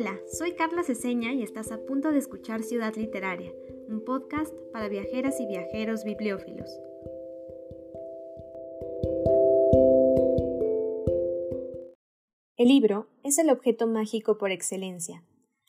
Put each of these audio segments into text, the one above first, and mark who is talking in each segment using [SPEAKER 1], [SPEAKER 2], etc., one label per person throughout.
[SPEAKER 1] Hola, soy Carla Ceseña y estás a punto de escuchar Ciudad Literaria, un podcast para viajeras y viajeros bibliófilos. El libro es el objeto mágico por excelencia.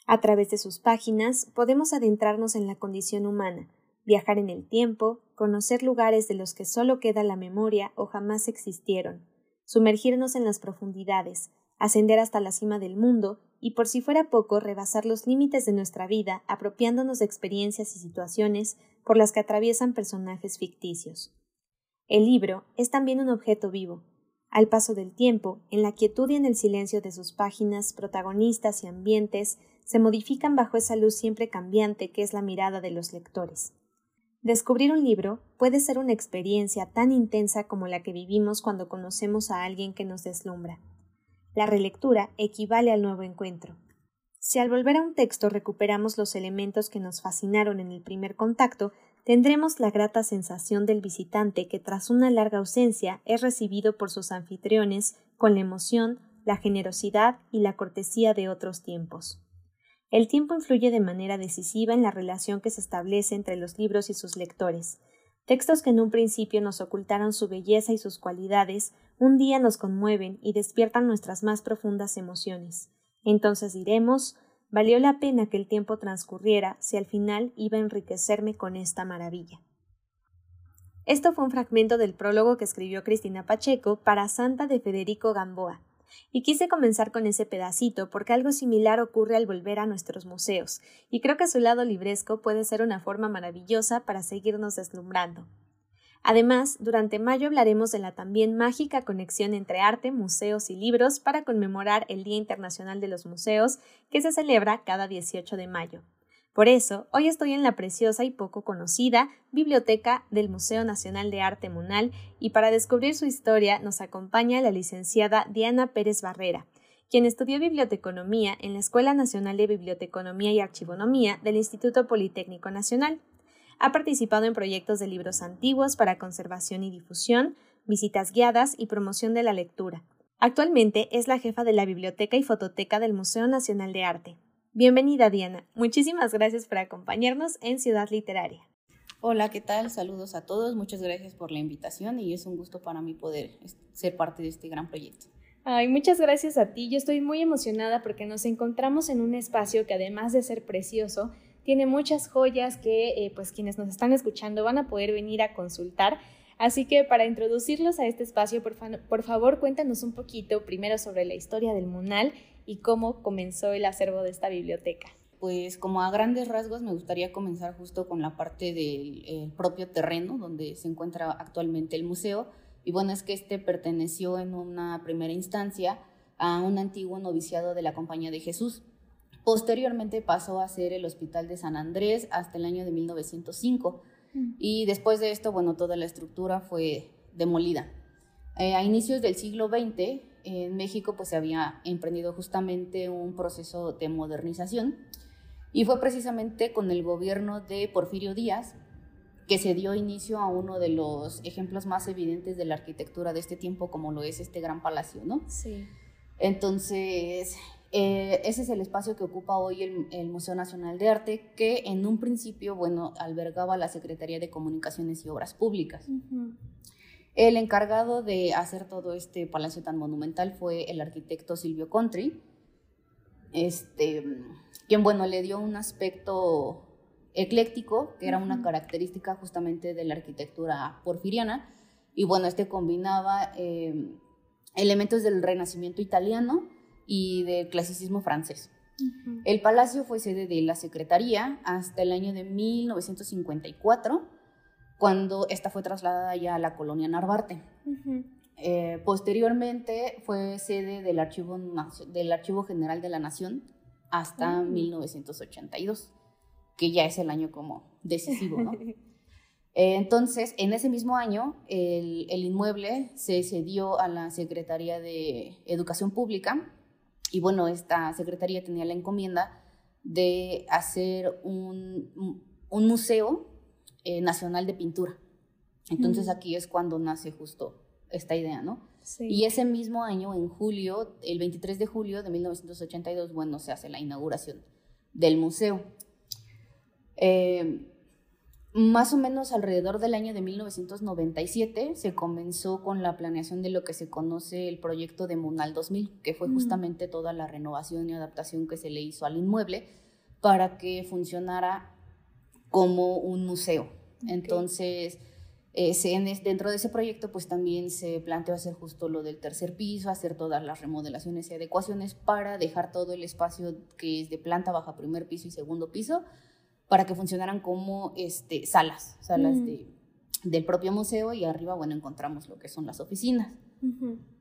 [SPEAKER 1] A través de sus páginas podemos adentrarnos en la condición humana, viajar en el tiempo, conocer lugares de los que solo queda la memoria o jamás existieron, sumergirnos en las profundidades, ascender hasta la cima del mundo y por si fuera poco rebasar los límites de nuestra vida apropiándonos de experiencias y situaciones por las que atraviesan personajes ficticios. El libro es también un objeto vivo. Al paso del tiempo, en la quietud y en el silencio de sus páginas, protagonistas y ambientes se modifican bajo esa luz siempre cambiante que es la mirada de los lectores. Descubrir un libro puede ser una experiencia tan intensa como la que vivimos cuando conocemos a alguien que nos deslumbra. La relectura equivale al nuevo encuentro. Si al volver a un texto recuperamos los elementos que nos fascinaron en el primer contacto, tendremos la grata sensación del visitante que tras una larga ausencia es recibido por sus anfitriones con la emoción, la generosidad y la cortesía de otros tiempos. El tiempo influye de manera decisiva en la relación que se establece entre los libros y sus lectores. Textos que en un principio nos ocultaron su belleza y sus cualidades, un día nos conmueven y despiertan nuestras más profundas emociones. Entonces diremos valió la pena que el tiempo transcurriera si al final iba a enriquecerme con esta maravilla. Esto fue un fragmento del prólogo que escribió Cristina Pacheco para Santa de Federico Gamboa, y quise comenzar con ese pedacito porque algo similar ocurre al volver a nuestros museos, y creo que su lado libresco puede ser una forma maravillosa para seguirnos deslumbrando. Además, durante mayo hablaremos de la también mágica conexión entre arte, museos y libros para conmemorar el Día Internacional de los Museos, que se celebra cada 18 de mayo. Por eso, hoy estoy en la preciosa y poco conocida Biblioteca del Museo Nacional de Arte Munal y para descubrir su historia nos acompaña la licenciada Diana Pérez Barrera, quien estudió biblioteconomía en la Escuela Nacional de Biblioteconomía y Archivonomía del Instituto Politécnico Nacional. Ha participado en proyectos de libros antiguos para conservación y difusión, visitas guiadas y promoción de la lectura. Actualmente es la jefa de la Biblioteca y Fototeca del Museo Nacional de Arte. Bienvenida Diana. Muchísimas gracias por acompañarnos en Ciudad Literaria.
[SPEAKER 2] Hola, ¿qué tal? Saludos a todos. Muchas gracias por la invitación y es un gusto para mí poder ser parte de este gran proyecto.
[SPEAKER 1] Ay, muchas gracias a ti. Yo estoy muy emocionada porque nos encontramos en un espacio que además de ser precioso, tiene muchas joyas que eh, pues quienes nos están escuchando van a poder venir a consultar. Así que para introducirlos a este espacio, por, por favor, cuéntanos un poquito primero sobre la historia del Munal y cómo comenzó el acervo de esta biblioteca.
[SPEAKER 2] Pues como a grandes rasgos me gustaría comenzar justo con la parte del propio terreno donde se encuentra actualmente el museo. Y bueno, es que este perteneció en una primera instancia a un antiguo noviciado de la Compañía de Jesús. Posteriormente pasó a ser el Hospital de San Andrés hasta el año de 1905. Mm. Y después de esto, bueno, toda la estructura fue demolida. Eh, a inicios del siglo XX, en México pues se había emprendido justamente un proceso de modernización y fue precisamente con el gobierno de Porfirio Díaz que se dio inicio a uno de los ejemplos más evidentes de la arquitectura de este tiempo como lo es este gran palacio, ¿no?
[SPEAKER 1] Sí.
[SPEAKER 2] Entonces, eh, ese es el espacio que ocupa hoy el, Museo Nacional de Arte, que en un principio, bueno, albergaba la Secretaría de Comunicaciones y Obras Públicas. El encargado de hacer todo este palacio tan monumental fue el arquitecto Silvio Contri, este, quien bueno, le dio un aspecto ecléctico, que era una característica justamente de la arquitectura porfiriana, y bueno, este combinaba eh, elementos del renacimiento italiano y del clasicismo francés. El palacio fue sede de la Secretaría hasta el año de 1954 cuando esta fue trasladada ya a la colonia Narvarte. Eh, posteriormente fue sede del Archivo, del Archivo General de la Nación hasta 1982, mm. que ya es el año como decisivo, ¿no? Eh, entonces, en ese mismo año, el, el, inmueble se cedió a la Secretaría de Educación Pública y bueno, esta secretaría tenía la encomienda de hacer un, un museo eh, nacional de Pintura. Entonces aquí es cuando nace justo esta idea, ¿no? Y ese mismo año, en julio, el 23 de julio de 1982, bueno, se hace la inauguración del museo. Eh, más o menos alrededor del año de 1997 se comenzó con la planeación de lo que se conoce el proyecto de Munal 2000, que fue justamente toda la renovación y adaptación que se le hizo al inmueble para que funcionara como un museo. Entonces, eh, dentro de ese proyecto, pues también se planteó hacer justo lo del tercer piso, hacer todas las remodelaciones y adecuaciones para dejar todo el espacio que es de planta baja, primer piso y segundo piso, para que funcionaran como este, salas, salas mm. de, del propio museo y arriba, bueno, encontramos lo que son las oficinas.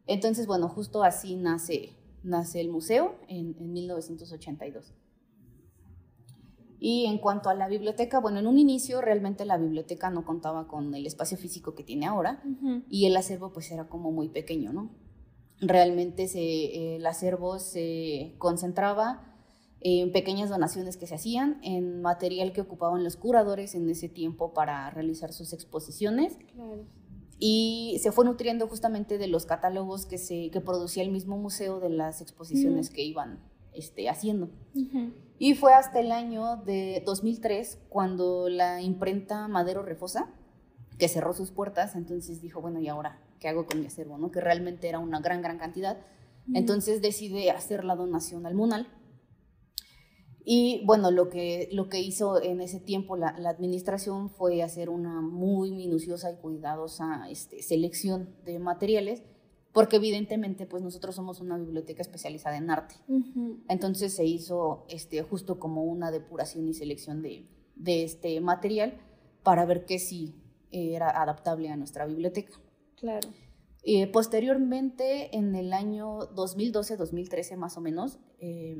[SPEAKER 2] Entonces, bueno, justo así nace, nace el museo en, en 1982. Y en cuanto a la biblioteca, bueno, en un inicio realmente la biblioteca no contaba con el espacio físico que tiene ahora y el acervo pues era como muy pequeño, ¿no? Realmente se, el acervo se concentraba en pequeñas donaciones que se hacían, en material que ocupaban los curadores en ese tiempo para realizar sus exposiciones. Y se fue nutriendo justamente de los catálogos que, se, que producía el mismo museo de las exposiciones que iban este, haciendo. Y fue hasta el año de 2003 cuando la imprenta Madero Refosa, que cerró sus puertas, entonces dijo, bueno, ¿y ahora qué hago con mi acervo? ¿no? Que realmente era una gran, gran cantidad. Entonces decide hacer la donación al MUNAL. Y bueno, lo que, lo que hizo en ese tiempo la, la administración fue hacer una muy minuciosa y cuidadosa este, selección de materiales porque evidentemente pues nosotros somos una biblioteca especializada en arte. Entonces se hizo este, justo como una depuración y selección de, de este material para ver que sí era adaptable a nuestra biblioteca.
[SPEAKER 1] Claro.
[SPEAKER 2] Eh, posteriormente, en el año 2012-2013 más o menos, eh,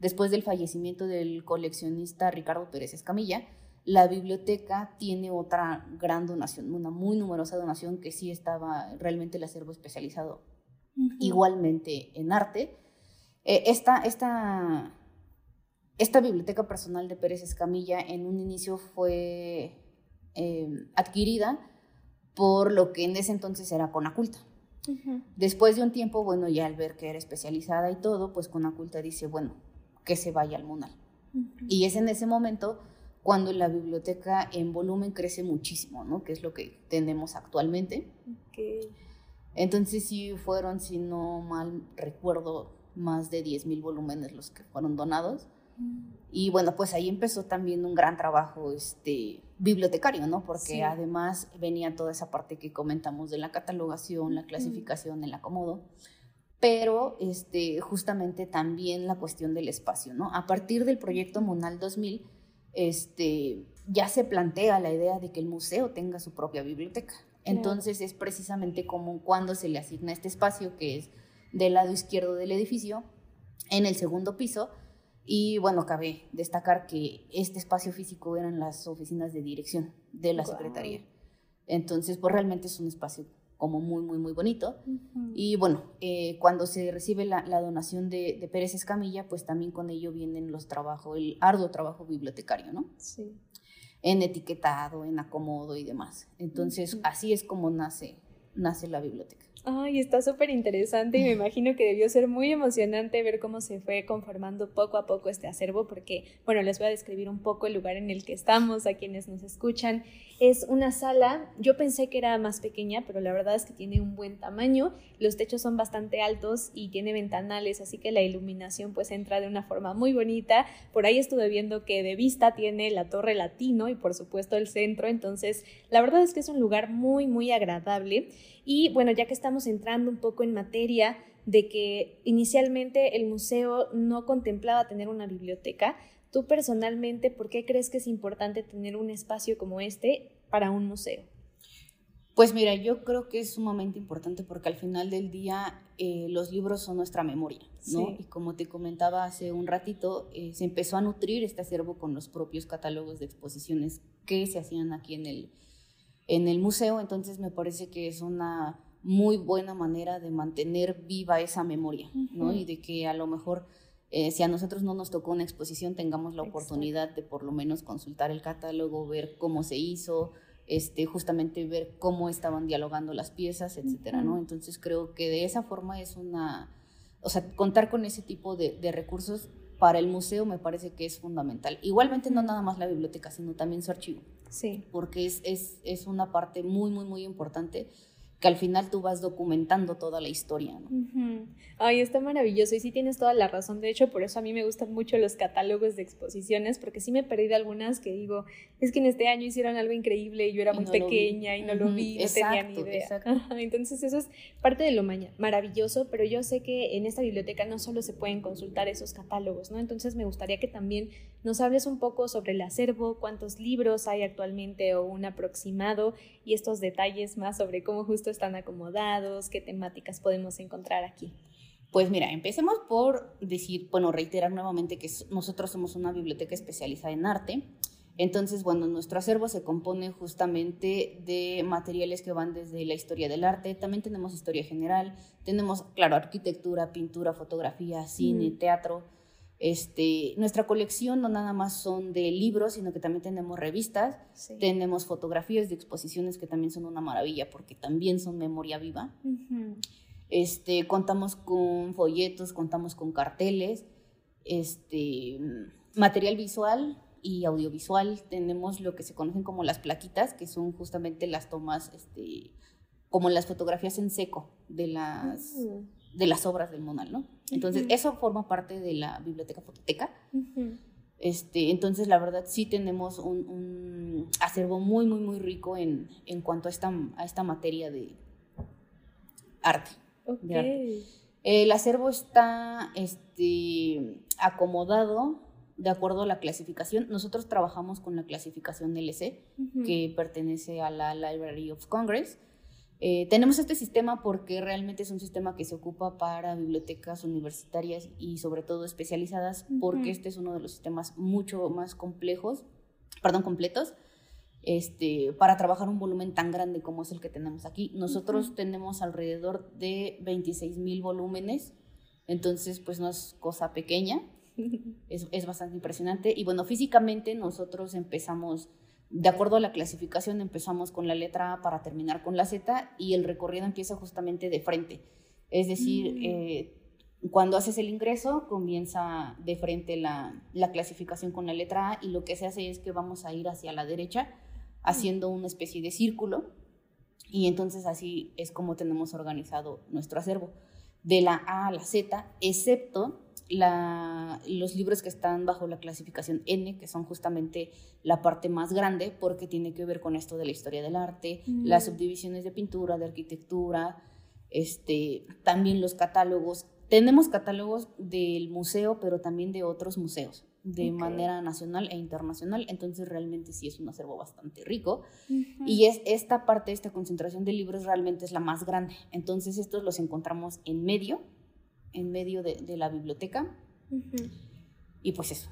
[SPEAKER 2] después del fallecimiento del coleccionista Ricardo Pérez Escamilla, la biblioteca tiene otra gran donación, una muy numerosa donación que sí estaba realmente el acervo especializado igualmente en arte. Eh, esta, esta, esta, biblioteca personal de Pérez Escamilla en un inicio fue em, adquirida por lo que en ese entonces era Conaculta. Después de un tiempo, bueno, ya al ver que era especializada y todo, pues Conaculta dice, bueno, que se vaya al Munal. Y es en ese momento cuando la biblioteca en volumen crece muchísimo, ¿no? Que es lo que tenemos actualmente. Entonces sí fueron, si no mal recuerdo, más de 10.000 volúmenes los que fueron donados. Mm. Y bueno, pues ahí empezó también un gran trabajo este, bibliotecario, ¿no? Porque además venía toda esa parte que comentamos de la catalogación, la clasificación, el acomodo, pero este, justamente también la cuestión del espacio, ¿no? A partir del proyecto Monal 2000, este, ya se plantea la idea de que el museo tenga su propia biblioteca. Entonces es precisamente como cuando se le asigna este espacio que es del lado izquierdo del edificio, en el segundo piso. Y bueno, cabe destacar que este espacio físico eran las oficinas de dirección de la Secretaría. Entonces, pues realmente es un espacio como muy, muy, muy bonito. Y bueno, eh, cuando se recibe la, donación de, Pérez Escamilla, pues también con ello vienen los trabajos, el arduo trabajo bibliotecario, ¿no?
[SPEAKER 1] Sí.
[SPEAKER 2] En etiquetado, en acomodo y demás. Entonces, así es como nace, nace la biblioteca.
[SPEAKER 1] Ay, está súper interesante y me imagino que debió ser muy emocionante ver cómo se fue conformando poco a poco este acervo, porque, bueno, les voy a describir un poco el lugar en el que estamos, a quienes nos escuchan. Es una sala, yo pensé que era más pequeña, pero la verdad es que tiene un buen tamaño, los techos son bastante altos y tiene ventanales, así que la iluminación pues entra de una forma muy bonita. Por ahí estuve viendo que de vista tiene la torre latino y por supuesto el centro, entonces la verdad es que es un lugar muy, muy agradable. Y bueno, ya que estamos entrando un poco en materia de que inicialmente el museo no contemplaba tener una biblioteca, tú personalmente, ¿por qué crees que es importante tener un espacio como este para un museo?
[SPEAKER 2] Pues mira, yo creo que es sumamente importante porque al final del día eh, los libros son nuestra memoria, ¿no? Y como te comentaba hace un ratito, eh, se empezó a nutrir este acervo con los propios catálogos de exposiciones que se hacían aquí en el, en el museo, entonces me parece que es una muy buena manera de mantener viva esa memoria, ¿no? Y de que a lo mejor eh, si a nosotros no nos tocó una exposición, tengamos la oportunidad de por lo menos consultar el catálogo, ver cómo se hizo, este, justamente ver cómo estaban dialogando las piezas, etcétera, ¿no? Entonces creo que de esa forma es una, o sea, contar con ese tipo de, de recursos para el museo me parece que es fundamental. Igualmente no nada más la biblioteca, sino también su archivo.
[SPEAKER 1] Sí.
[SPEAKER 2] Porque es, es, es una parte muy, muy, muy importante que al final tú vas documentando toda la historia. ¿no?
[SPEAKER 1] Ay, está maravilloso y sí tienes toda la razón. De hecho, por eso a mí me gustan mucho los catálogos de exposiciones, porque sí me perdí de algunas que digo, es que en este año hicieron algo increíble y yo era muy pequeña y no lo vi, no tenía ni idea. Entonces eso es parte de lo maravilloso, pero yo sé que en esta biblioteca no solo se pueden consultar esos catálogos, ¿no? Entonces me gustaría que también nos hables un poco sobre el acervo, cuántos libros hay actualmente o un aproximado y estos detalles más sobre cómo justo están acomodados, qué temáticas podemos encontrar aquí.
[SPEAKER 2] Pues mira, empecemos por decir, bueno, reiterar nuevamente que nosotros somos una biblioteca especializada en arte. Entonces, bueno, nuestro acervo se compone justamente de materiales que van desde la historia del arte, también tenemos historia general, tenemos, claro, arquitectura, pintura, fotografía, cine, mm. teatro. Este, nuestra colección no nada más son de libros, sino que también tenemos revistas, tenemos fotografías de exposiciones que también son una maravilla porque también son memoria viva. este, contamos con folletos, contamos con carteles, este, material visual y audiovisual. Tenemos lo que se conocen como las plaquitas, que son justamente las tomas, este, como las fotografías en seco de las... de las obras del Monal, ¿no? Entonces, eso forma parte de la biblioteca fototeca. este, entonces, la verdad, sí tenemos un, acervo muy, muy, muy rico en, en cuanto a esta, a esta materia de arte. El acervo está este, acomodado de acuerdo a la clasificación. Nosotros trabajamos con la clasificación LC, que pertenece a la Library of Congress. Eh, tenemos este sistema porque realmente es un sistema que se ocupa para bibliotecas universitarias y sobre todo especializadas, porque este es uno de los sistemas mucho más complejos, perdón, completos, este, para trabajar un volumen tan grande como es el que tenemos aquí. Nosotros tenemos alrededor de 26 mil volúmenes, entonces pues no es cosa pequeña, es, es bastante impresionante. Y bueno, físicamente nosotros empezamos de acuerdo a la clasificación empezamos con la letra A para terminar con la Z y el recorrido empieza justamente de frente. Es decir, mm. eh, cuando haces el ingreso comienza de frente la, clasificación con la letra A y lo que se hace es que vamos a ir hacia la derecha haciendo una especie de círculo y entonces así es como tenemos organizado nuestro acervo. De la A a la Z, excepto los libros que están bajo la clasificación N, que son justamente la parte más grande, porque tiene que ver con esto de la historia del arte, las mm. subdivisiones de pintura, de arquitectura, este, también los catálogos. Tenemos catálogos del museo, pero también de otros museos, de manera nacional e internacional, entonces realmente sí es un acervo bastante rico. Y es esta parte, esta concentración de libros realmente es la más grande. Entonces estos los encontramos en medio en medio de, la biblioteca. Y pues eso.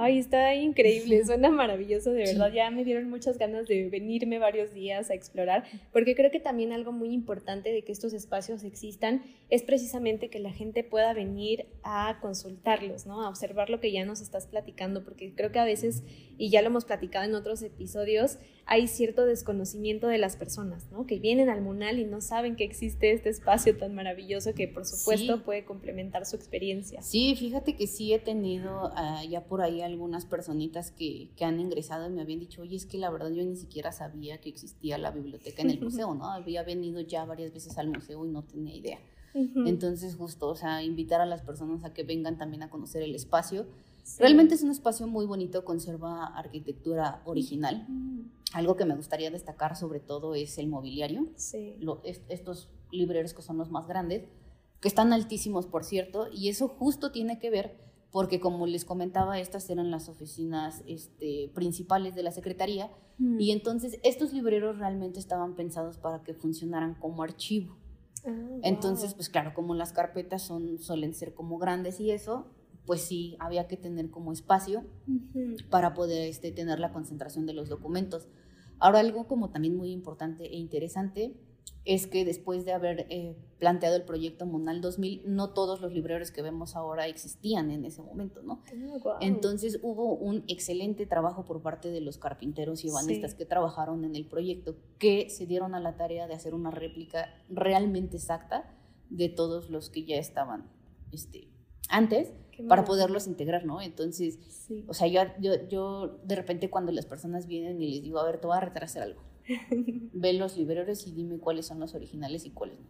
[SPEAKER 1] Ay, está increíble, suena maravilloso, de verdad. Ya me dieron muchas ganas de venirme varios días a explorar, porque creo que también algo muy importante de que estos espacios existan es precisamente que la gente pueda venir a consultarlos, ¿no? A observar lo que ya nos estás platicando, porque creo que a veces, y ya lo hemos platicado en otros episodios, hay cierto desconocimiento de las personas, ¿no? Que vienen al Munal y no saben que existe este espacio tan maravilloso que por supuesto puede complementar su experiencia.
[SPEAKER 2] Sí, fíjate que sí he tenido uh, ya por ahí algunas personitas que, que, han ingresado y me habían dicho, oye, es que la verdad yo ni siquiera sabía que existía la biblioteca en el museo, ¿no? Había venido ya varias veces al museo y no tenía idea. Entonces, justo, o sea, invitar a las personas a que vengan también a conocer el espacio. Realmente es un espacio muy bonito, conserva arquitectura original. Algo que me gustaría destacar sobre todo es el mobiliario. estos libreros que son los más grandes, que están altísimos, por cierto, y eso justo tiene que ver porque como les comentaba, estas eran las oficinas este, principales de la Secretaría, y entonces estos libreros realmente estaban pensados para que funcionaran como archivo. Ah, entonces, pues claro, como las carpetas son, suelen ser como grandes y eso, pues sí, había que tener como espacio para poder este, tener la concentración de los documentos. Ahora, algo como también muy importante e interesante es que después de haber eh, planteado el proyecto Monal 2000, no todos los libreros que vemos ahora existían en ese momento, ¿no?
[SPEAKER 1] Oh,
[SPEAKER 2] Entonces hubo un excelente trabajo por parte de los carpinteros y banistas que trabajaron en el proyecto, que se dieron a la tarea de hacer una réplica realmente exacta de todos los que ya estaban este, antes para poderlos integrar, ¿no? Entonces, o sea, yo, yo, yo de repente cuando las personas vienen y les digo, a ver, te voy a retrasar algo Ve los libreros y dime cuáles son los originales y cuáles no.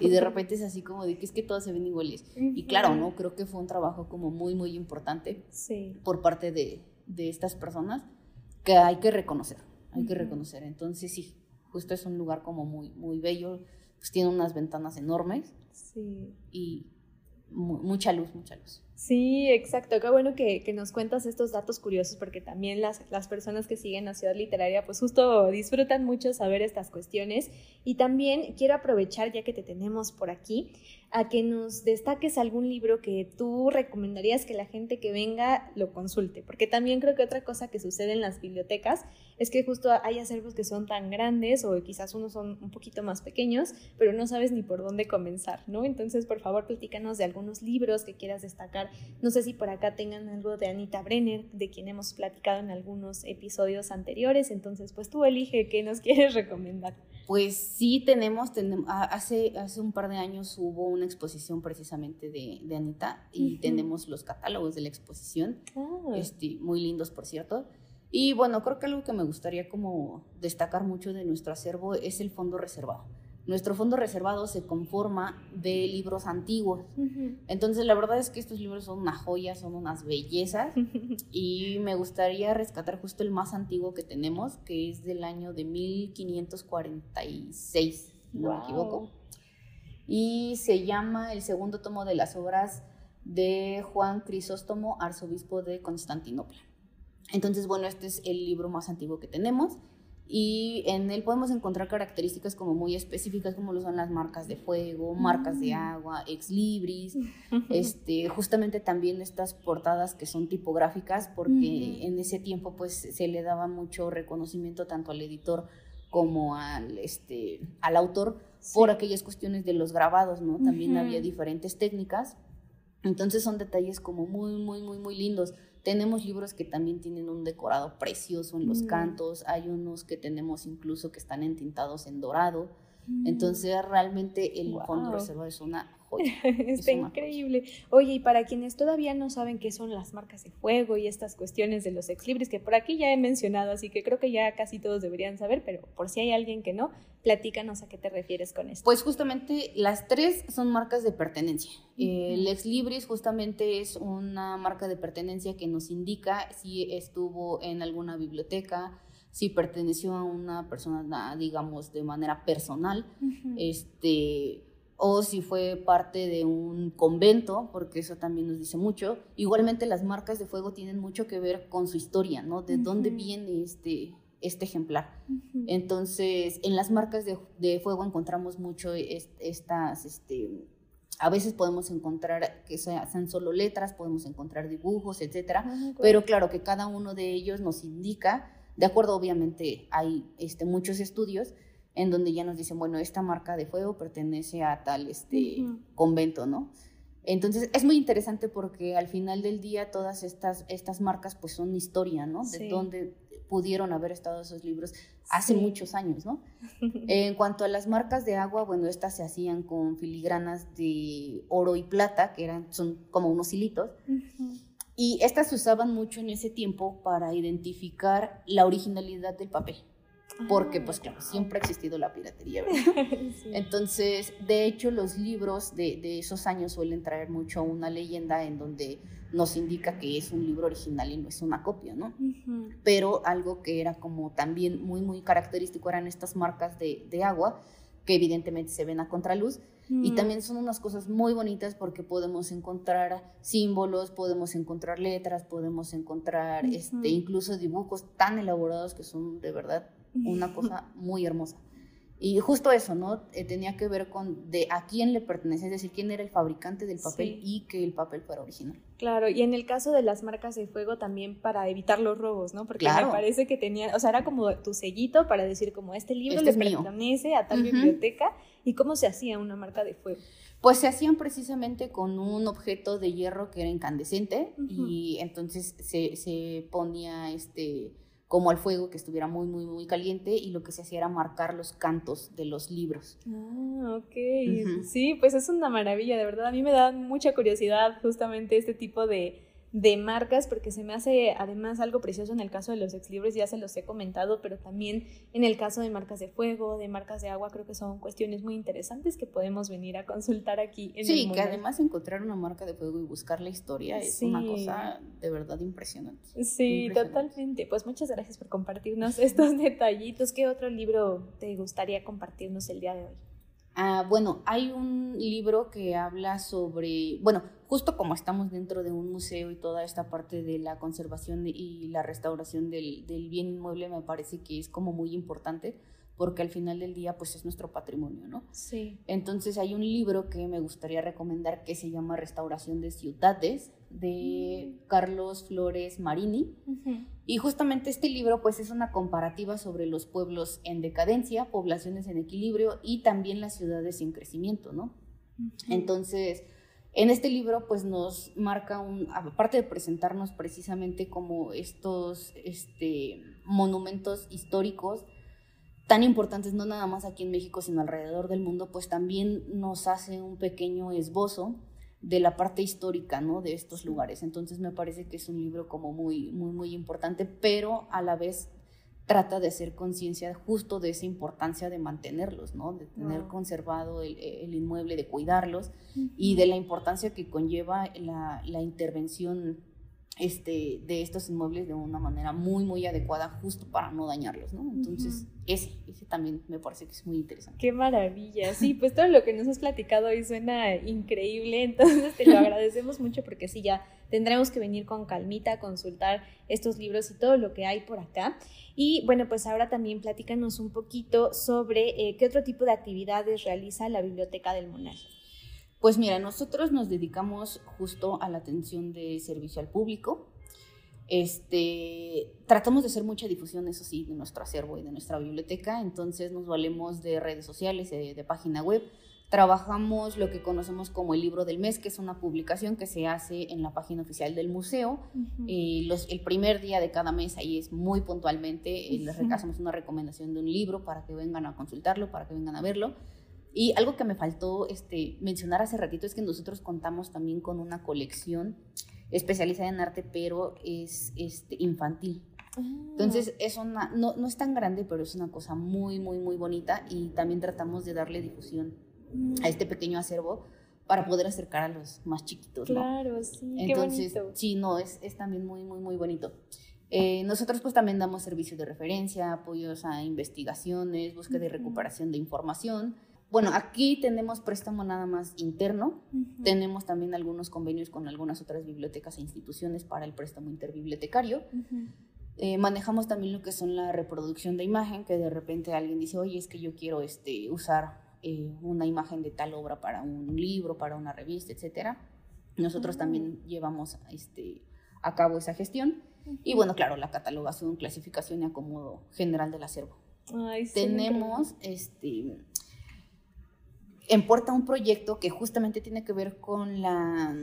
[SPEAKER 2] Y de repente es así como de que es que todos se ven iguales. Y claro, ¿no? Creo que fue un trabajo como muy, muy importante por parte de, de, estas personas que hay que reconocer, hay que reconocer. Entonces sí, justo es un lugar como muy, muy bello, pues tiene unas ventanas enormes.
[SPEAKER 1] Sí.
[SPEAKER 2] Y mucha luz, mucha luz.
[SPEAKER 1] Sí, exacto. Qué bueno que, que, nos cuentas estos datos curiosos porque también las, las personas que siguen la ciudad literaria pues justo disfrutan mucho saber estas cuestiones. Y también quiero aprovechar, ya que te tenemos por aquí, a que nos destaques algún libro que tú recomendarías que la gente que venga lo consulte, porque también creo que otra cosa que sucede en las bibliotecas es que justo hay acervos que son tan grandes o quizás unos son un poquito más pequeños, pero no sabes ni por dónde comenzar, ¿no? Entonces, por favor, platícanos de algunos libros que quieras destacar. No sé si por acá tengan algo de Anita Brenner, de quien hemos platicado en algunos episodios anteriores, entonces pues tú elige qué nos quieres recomendar.
[SPEAKER 2] Pues sí tenemos, tenemos hace, hace un par de años hubo una exposición precisamente de, de Anita y tenemos los catálogos de la exposición, ah. este, muy lindos por cierto. Y bueno, creo que algo que me gustaría como destacar mucho de nuestro acervo es el fondo reservado. Nuestro fondo reservado se conforma de libros antiguos. Entonces, la verdad es que estos libros son una joya, son unas bellezas. y me gustaría rescatar justo el más antiguo que tenemos, que es del año de 1546, si no me equivoco. Y se llama El segundo tomo de las obras de Juan Crisóstomo, arzobispo de Constantinopla. Entonces, bueno, este es el libro más antiguo que tenemos y en él podemos encontrar características como muy específicas como lo son las marcas de fuego, marcas de mm. agua, ex libris, este, justamente también estas portadas que son tipográficas porque en ese tiempo pues se le daba mucho reconocimiento tanto al editor como al, este, al autor por aquellas cuestiones de los grabados, ¿no? También había diferentes técnicas. Entonces son detalles como muy, muy, muy, muy lindos. Tenemos libros que también tienen un decorado precioso en los mm. cantos, hay unos que tenemos incluso que están entintados en dorado. Mm. Entonces realmente el fondo reservado es una
[SPEAKER 1] Está increíble. Oye, y para quienes todavía no saben qué son las marcas de fuego y estas cuestiones de los ex libris, que por aquí ya he mencionado, así que creo que ya casi todos deberían saber, pero por si hay alguien que no, platícanos a qué te refieres con esto.
[SPEAKER 2] Pues justamente las tres son marcas de pertenencia. El ex libris justamente es una marca de pertenencia que nos indica si estuvo en alguna biblioteca, si perteneció a una persona, digamos, de manera personal, este o si fue parte de un convento, porque eso también nos dice mucho. Igualmente las marcas de fuego tienen mucho que ver con su historia, ¿no? De dónde viene este, este ejemplar. Entonces, en las marcas de, fuego encontramos mucho estas, este, a veces podemos encontrar que sean solo letras, podemos encontrar dibujos, etcétera, ah, pero claro que cada uno de ellos nos indica, de acuerdo, obviamente hay este, muchos estudios, en donde ya nos dicen, bueno, esta marca de fuego pertenece a tal este, convento, ¿no? Entonces es muy interesante porque al final del día todas estas, estas marcas pues son historia, ¿no? De dónde pudieron haber estado esos libros hace muchos años, ¿no? en cuanto a las marcas de agua, bueno, estas se hacían con filigranas de oro y plata, que eran, son como unos hilitos. Y estas se usaban mucho en ese tiempo para identificar la originalidad del papel porque pues claro, siempre ha existido la piratería, ¿verdad? Entonces, de hecho, los libros de, de, esos años suelen traer mucho una leyenda en donde nos indica que es un libro original y no es una copia, ¿no? Pero algo que era como también muy, muy característico eran estas marcas de, de agua, que evidentemente se ven a contraluz, y también son unas cosas muy bonitas porque podemos encontrar símbolos, podemos encontrar letras, podemos encontrar este, incluso dibujos tan elaborados que son de verdad una cosa muy hermosa. Y justo eso, ¿no? Eh, tenía que ver con de a quién le pertenece, es decir, quién era el fabricante del papel y que el papel fuera original.
[SPEAKER 1] Claro, y en el caso de las marcas de fuego también para evitar los robos, ¿no? Porque me parece que tenía, o sea, era como tu sellito para decir como este libro este le pertenece a tal biblioteca ¿Y cómo se hacía una marca de fuego?
[SPEAKER 2] Pues se hacían precisamente con un objeto de hierro que era incandescente y entonces se, se ponía este como al fuego que estuviera muy, muy, muy caliente y lo que se hacía era marcar los cantos de los libros.
[SPEAKER 1] Ah, ok. Sí, pues es una maravilla, de verdad. A mí me da mucha curiosidad justamente este tipo de, de marcas porque se me hace además algo precioso en el caso de los exlibres, ya se los he comentado, pero también en el caso de marcas de fuego, de marcas de agua, creo que son cuestiones muy interesantes que podemos venir a consultar aquí
[SPEAKER 2] en sí, que además encontrar una marca de fuego y buscar la historia es una cosa de verdad impresionante.
[SPEAKER 1] Sí, totalmente. Pues muchas gracias por compartirnos estos detallitos. ¿Qué otro libro te gustaría compartirnos el día de hoy?
[SPEAKER 2] Ah, bueno, hay un libro que habla sobre, bueno, justo como estamos dentro de un museo y toda esta parte de la conservación y la restauración del, del bien inmueble me parece que es como muy importante porque al final del día pues es nuestro patrimonio, ¿no?
[SPEAKER 1] Sí.
[SPEAKER 2] Entonces hay un libro que me gustaría recomendar que se llama Restauración de Ciudades de mm. Carlos Flores Marini. Y justamente este libro pues es una comparativa sobre los pueblos en decadencia, poblaciones en equilibrio y también las ciudades en crecimiento, ¿no? Entonces, en este libro pues nos marca un, aparte de presentarnos precisamente como estos este, monumentos históricos, tan importantes, no nada más aquí en México, sino alrededor del mundo, pues también nos hace un pequeño esbozo de la parte histórica, ¿no? De estos lugares. Entonces me parece que es un libro como muy, muy, muy importante, pero a la vez trata de hacer conciencia justo de esa importancia de mantenerlos, ¿no? De tener conservado el, el, inmueble, de cuidarlos y de la importancia que conlleva la, la intervención este, de estos inmuebles de una manera muy, muy adecuada justo para no dañarlos, ¿no? Entonces, ese, ese también me parece que es muy interesante.
[SPEAKER 1] Qué maravilla, sí, pues todo lo que nos has platicado hoy suena increíble, entonces te lo agradecemos mucho porque sí, ya tendremos que venir con calmita a consultar estos libros y todo lo que hay por acá. Y bueno, pues ahora también platícanos un poquito sobre eh, qué otro tipo de actividades realiza la Biblioteca del Monal.
[SPEAKER 2] Pues mira, nosotros nos dedicamos justo a la atención de servicio al público. Este, tratamos de hacer mucha difusión, eso sí, de nuestro acervo y de nuestra biblioteca, entonces nos valemos de redes sociales, de, página web. Trabajamos lo que conocemos como el libro del mes, que es una publicación que se hace en la página oficial del museo. Eh, los, el primer día de cada mes ahí es muy puntualmente, eh, les hacemos una recomendación de un libro para que vengan a consultarlo, para que vengan a verlo. Y algo que me faltó este, mencionar hace ratito es que nosotros contamos también con una colección especializada en arte, pero es este, infantil. Ah. Entonces, es una, no, no, es tan grande, pero es una cosa muy, muy, muy bonita y también tratamos de darle difusión a este pequeño acervo para poder acercar a los más chiquitos.
[SPEAKER 1] Claro, sí.
[SPEAKER 2] Entonces, sí, no, es, es también muy, muy, muy bonito. Eh, nosotros pues también damos servicios de referencia, apoyos a investigaciones, búsqueda y recuperación de información bueno, aquí tenemos préstamo nada más interno, tenemos también algunos convenios con algunas otras bibliotecas e instituciones para el préstamo interbibliotecario. Eh, manejamos también lo que son la reproducción de imagen, que de repente alguien dice, oye, es que yo quiero este, usar eh, una imagen de tal obra para un libro, para una revista, etc. Nosotros ah. también llevamos este, a cabo esa gestión. Y bueno, claro, la catalogación, clasificación y acomodo general del acervo. Tenemos este, en puerta un proyecto que justamente tiene que ver con la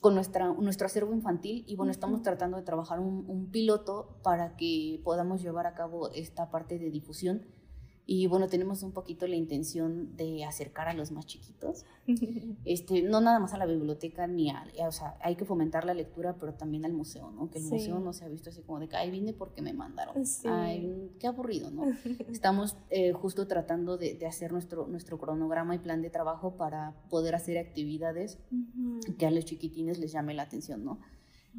[SPEAKER 2] con nuestra, nuestro acervo infantil y bueno, estamos tratando de trabajar un, un, piloto para que podamos llevar a cabo esta parte de difusión y bueno, tenemos un poquito la intención de acercar a los más chiquitos, este, no nada más a la biblioteca, ni a, o sea, hay que fomentar la lectura, pero también al museo, ¿no? Que el museo no se ha visto así como de que, ay, vine porque me mandaron. Ay, qué aburrido, ¿no? Estamos eh, justo tratando de, de, hacer nuestro, nuestro cronograma y plan de trabajo para poder hacer actividades que a los chiquitines les llame la atención, ¿no?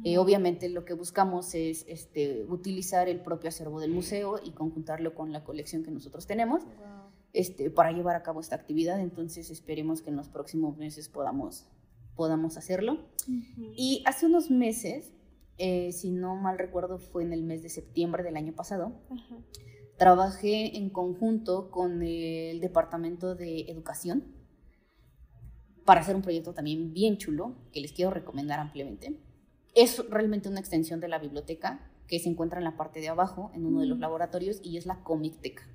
[SPEAKER 2] Eh, obviamente lo que buscamos es este, utilizar el propio acervo del museo y conjuntarlo con la colección que nosotros tenemos este, para llevar a cabo esta actividad. Entonces esperemos que en los próximos meses podamos, podamos hacerlo. Y hace unos meses, eh, si no mal recuerdo, fue en el mes de septiembre del año pasado, trabajé en conjunto con el Departamento de Educación para hacer un proyecto también bien chulo que les quiero recomendar ampliamente es realmente una extensión de la biblioteca que se encuentra en la parte de abajo, en uno de los mm. laboratorios, y es la Comicteca.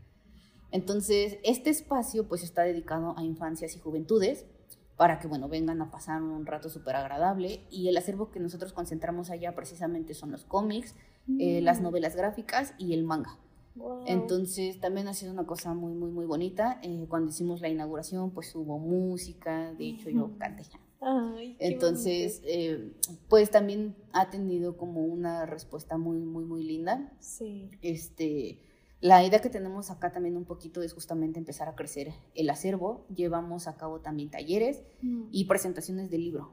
[SPEAKER 2] Entonces, este espacio pues está dedicado a infancias y juventudes para que, bueno, vengan a pasar un rato súper agradable. Y el acervo que nosotros concentramos allá precisamente son los cómics, eh, las mm. novelas gráficas y el manga. Entonces también ha sido una cosa muy, muy, muy bonita. Eh, cuando hicimos la inauguración, pues hubo música, de hecho yo canté. Ay, Entonces, eh, pues también ha tenido como una respuesta muy, muy, muy linda. Sí. Este, la idea que tenemos acá también un poquito es justamente empezar a crecer el acervo. Llevamos a cabo también talleres mm. y presentaciones de libro.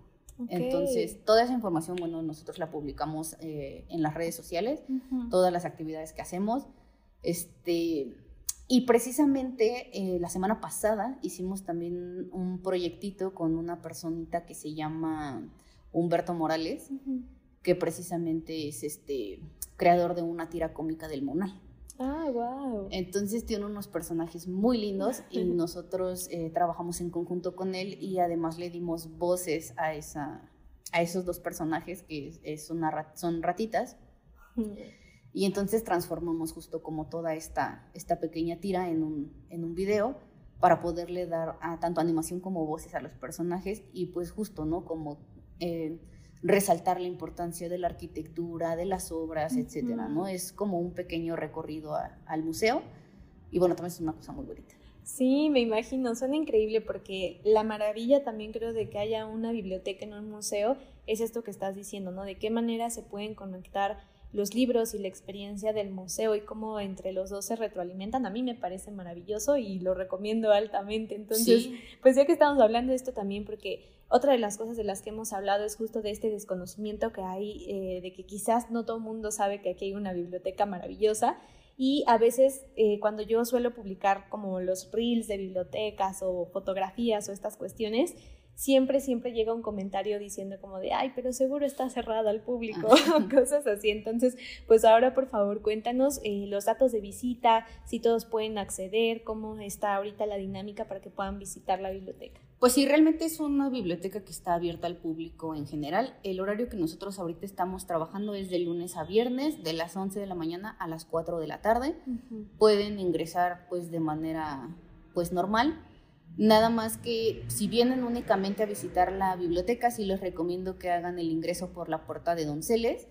[SPEAKER 2] Entonces, toda esa información, bueno, nosotros la publicamos eh, en las redes sociales, todas las actividades que hacemos. Este, y precisamente eh, la semana pasada hicimos también un proyectito con una personita que se llama Humberto Morales, que precisamente es este creador de una tira cómica del Monal.
[SPEAKER 1] Ah, wow.
[SPEAKER 2] Entonces tiene unos personajes muy lindos y nosotros eh, trabajamos en conjunto con él y además le dimos voces a, esa, a esos dos personajes que es, una, son ratitas. Y entonces transformamos justo como toda esta, esta pequeña tira en un, en un video para poderle dar a, tanto animación como voces a los personajes y pues justo, ¿no? Como... Eh, resaltar la importancia de la arquitectura, de las obras, etcétera, ¿no? Es como un pequeño recorrido al museo y bueno, también es una cosa muy bonita.
[SPEAKER 1] Sí, me imagino, suena increíble porque la maravilla también creo de que haya una biblioteca en un museo es esto que estás diciendo, ¿no? De qué manera se pueden conectar los libros y la experiencia del museo y cómo entre los dos se retroalimentan, a mí me parece maravilloso y lo recomiendo altamente. Entonces, pues ya que estamos hablando de esto también, porque otra de las cosas de las que hemos hablado es justo de este desconocimiento que hay, eh, de que quizás no todo el mundo sabe que aquí hay una biblioteca maravillosa. Y a veces eh, cuando yo suelo publicar como los reels de bibliotecas o fotografías o estas cuestiones, siempre, siempre llega un comentario diciendo como de, ay, pero seguro está cerrado al público, cosas así. Entonces, pues ahora por favor cuéntanos eh, los datos de visita, si todos pueden acceder, cómo está ahorita la dinámica para que puedan visitar la biblioteca.
[SPEAKER 2] Pues sí, realmente es una biblioteca que está abierta al público en general. El horario que nosotros ahorita estamos trabajando es de lunes a viernes, de las 11 de la mañana a las 4 de la tarde. Pueden ingresar pues de manera pues normal Nada más que si vienen únicamente a visitar la biblioteca, sí les recomiendo que hagan el ingreso por la puerta de Donceles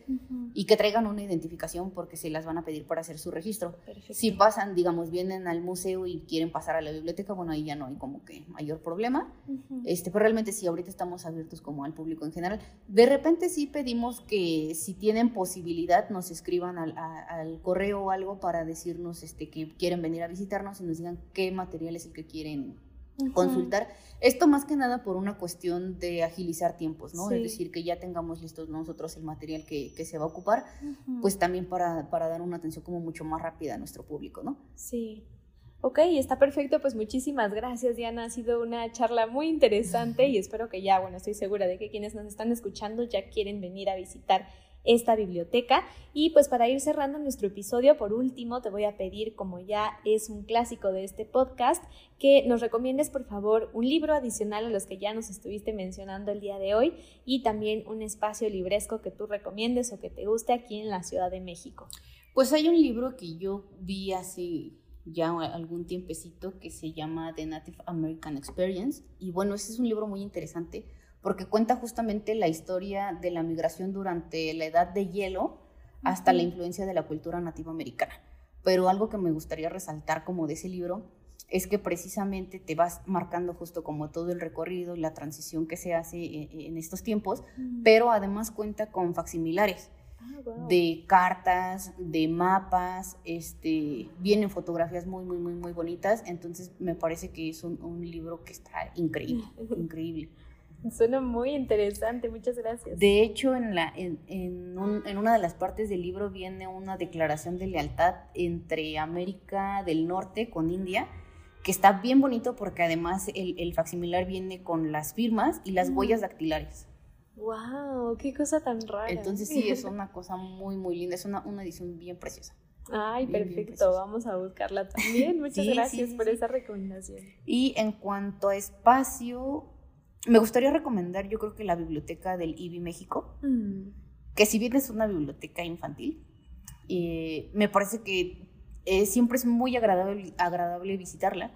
[SPEAKER 2] y que traigan una identificación porque se las van a pedir para hacer su registro. Si pasan, digamos, vienen al museo y quieren pasar a la biblioteca, bueno, ahí ya no hay como que mayor problema. este, pero realmente sí, ahorita estamos abiertos como al público en general. De repente sí pedimos que si tienen posibilidad nos escriban al, al correo o algo para decirnos este, que quieren venir a visitarnos y nos digan qué material es el que quieren consultar. Esto más que nada por una cuestión de agilizar tiempos, ¿no? Es decir, que ya tengamos listos nosotros el material que, se va a ocupar, pues también para, para, dar una atención como mucho más rápida a nuestro público, ¿no?
[SPEAKER 1] Sí. Ok, está perfecto. Pues muchísimas gracias, Diana. Ha sido una charla muy interesante y espero que ya, bueno, estoy segura de que quienes nos están escuchando ya quieren venir a visitar esta biblioteca. Y pues para ir cerrando nuestro episodio, por último, te voy a pedir, como ya es un clásico de este podcast, que nos recomiendes por favor un libro adicional a los que ya nos estuviste mencionando el día de hoy y también un espacio libresco que tú recomiendes o que te guste aquí en la Ciudad de México.
[SPEAKER 2] Pues hay un libro que yo vi hace ya algún tiempecito que se llama The Native American Experience y bueno, ese es un libro muy interesante porque cuenta justamente la historia de la migración durante la edad de hielo hasta la influencia de la cultura nativa americana. Pero algo que me gustaría resaltar como de ese libro es que precisamente te vas marcando justo como todo el recorrido y la transición que se hace eh, eh, en, estos tiempos, pero además cuenta con facsimilares. Ah, de cartas, de mapas, este, vienen fotografías muy, muy, muy, muy bonitas, entonces me parece que es un, un libro que está increíble, increíble.
[SPEAKER 1] Suena muy interesante, muchas gracias.
[SPEAKER 2] De hecho, en, la, en, en, una de las partes del libro viene una declaración de lealtad entre América del Norte con India, que está bien bonito porque además el, el facsimilar viene con las firmas y las huellas dactilares.
[SPEAKER 1] ¡Wow! ¡Qué cosa tan rara!
[SPEAKER 2] Entonces sí, es una cosa muy, muy linda, es una, una edición bien preciosa.
[SPEAKER 1] Ay, perfecto, vamos a buscarla también. Muchas gracias por esa recomendación.
[SPEAKER 2] Y en cuanto a espacio, me gustaría recomendar, yo creo que la biblioteca del IBI México, mm. que si bien es una biblioteca infantil, eh, me parece que eh, siempre es muy agradable, agradable visitarla,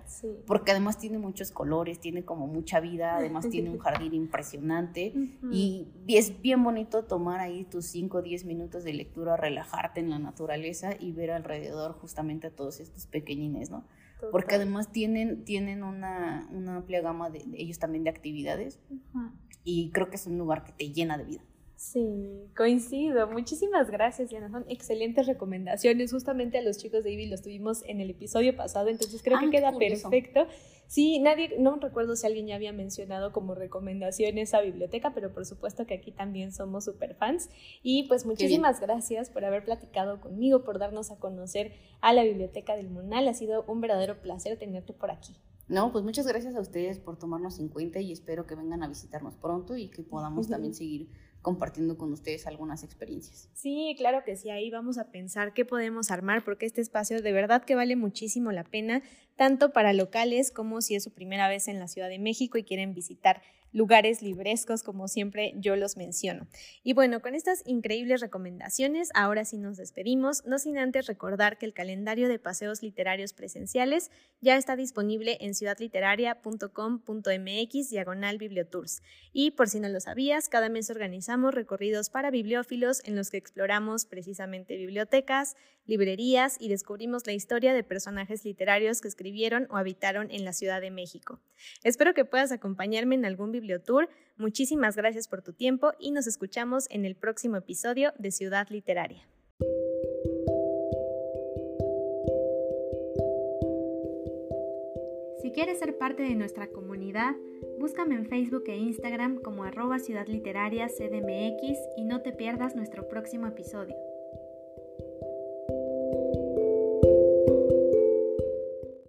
[SPEAKER 2] porque además tiene muchos colores, tiene como mucha vida, además tiene un jardín impresionante y es bien bonito tomar ahí tus 5 o 10 minutos de lectura, relajarte en la naturaleza y ver alrededor justamente a todos estos pequeñines, ¿no? Porque además tienen, tienen una, una amplia gama de, ellos también de actividades y creo que es un lugar que te llena de vida.
[SPEAKER 1] Sí, coincido. Muchísimas gracias, Diana. Son excelentes recomendaciones. Justamente a los chicos de IBI los tuvimos en el episodio pasado, entonces creo que queda perfecto. Sí, nadie, no recuerdo si alguien ya había mencionado como recomendación esa biblioteca, pero por supuesto que aquí también somos super fans. Y pues muchísimas gracias por haber platicado conmigo, por darnos a conocer a la Biblioteca del Monal. Ha sido un verdadero placer tenerte por aquí.
[SPEAKER 2] No, pues muchas gracias a ustedes por tomarnos en cuenta y espero que vengan a visitarnos pronto y que podamos también seguir compartiendo con ustedes algunas experiencias.
[SPEAKER 1] Sí, claro que sí, ahí vamos a pensar qué podemos armar porque este espacio de verdad que vale muchísimo la pena, tanto para locales como si es su primera vez en la Ciudad de México y quieren visitar lugares librescos, como siempre yo los menciono. Y bueno, con estas increíbles recomendaciones, ahora sí nos despedimos, no sin antes recordar que el calendario de paseos literarios presenciales ya está disponible en ciudadliteraria.com.mx diagonal bibliotours. Y por si no lo sabías, cada mes organizamos recorridos para bibliófilos en los que exploramos precisamente bibliotecas, librerías y descubrimos la historia de personajes literarios que escribieron o habitaron en la Ciudad de México. Espero que puedas acompañarme en algún Bibliotour. Muchísimas gracias por tu tiempo y nos escuchamos en el próximo episodio de Ciudad Literaria. Si quieres ser parte de nuestra comunidad, búscame en Facebook e Instagram como arroba Ciudad Literaria CDMX y no te pierdas nuestro próximo episodio.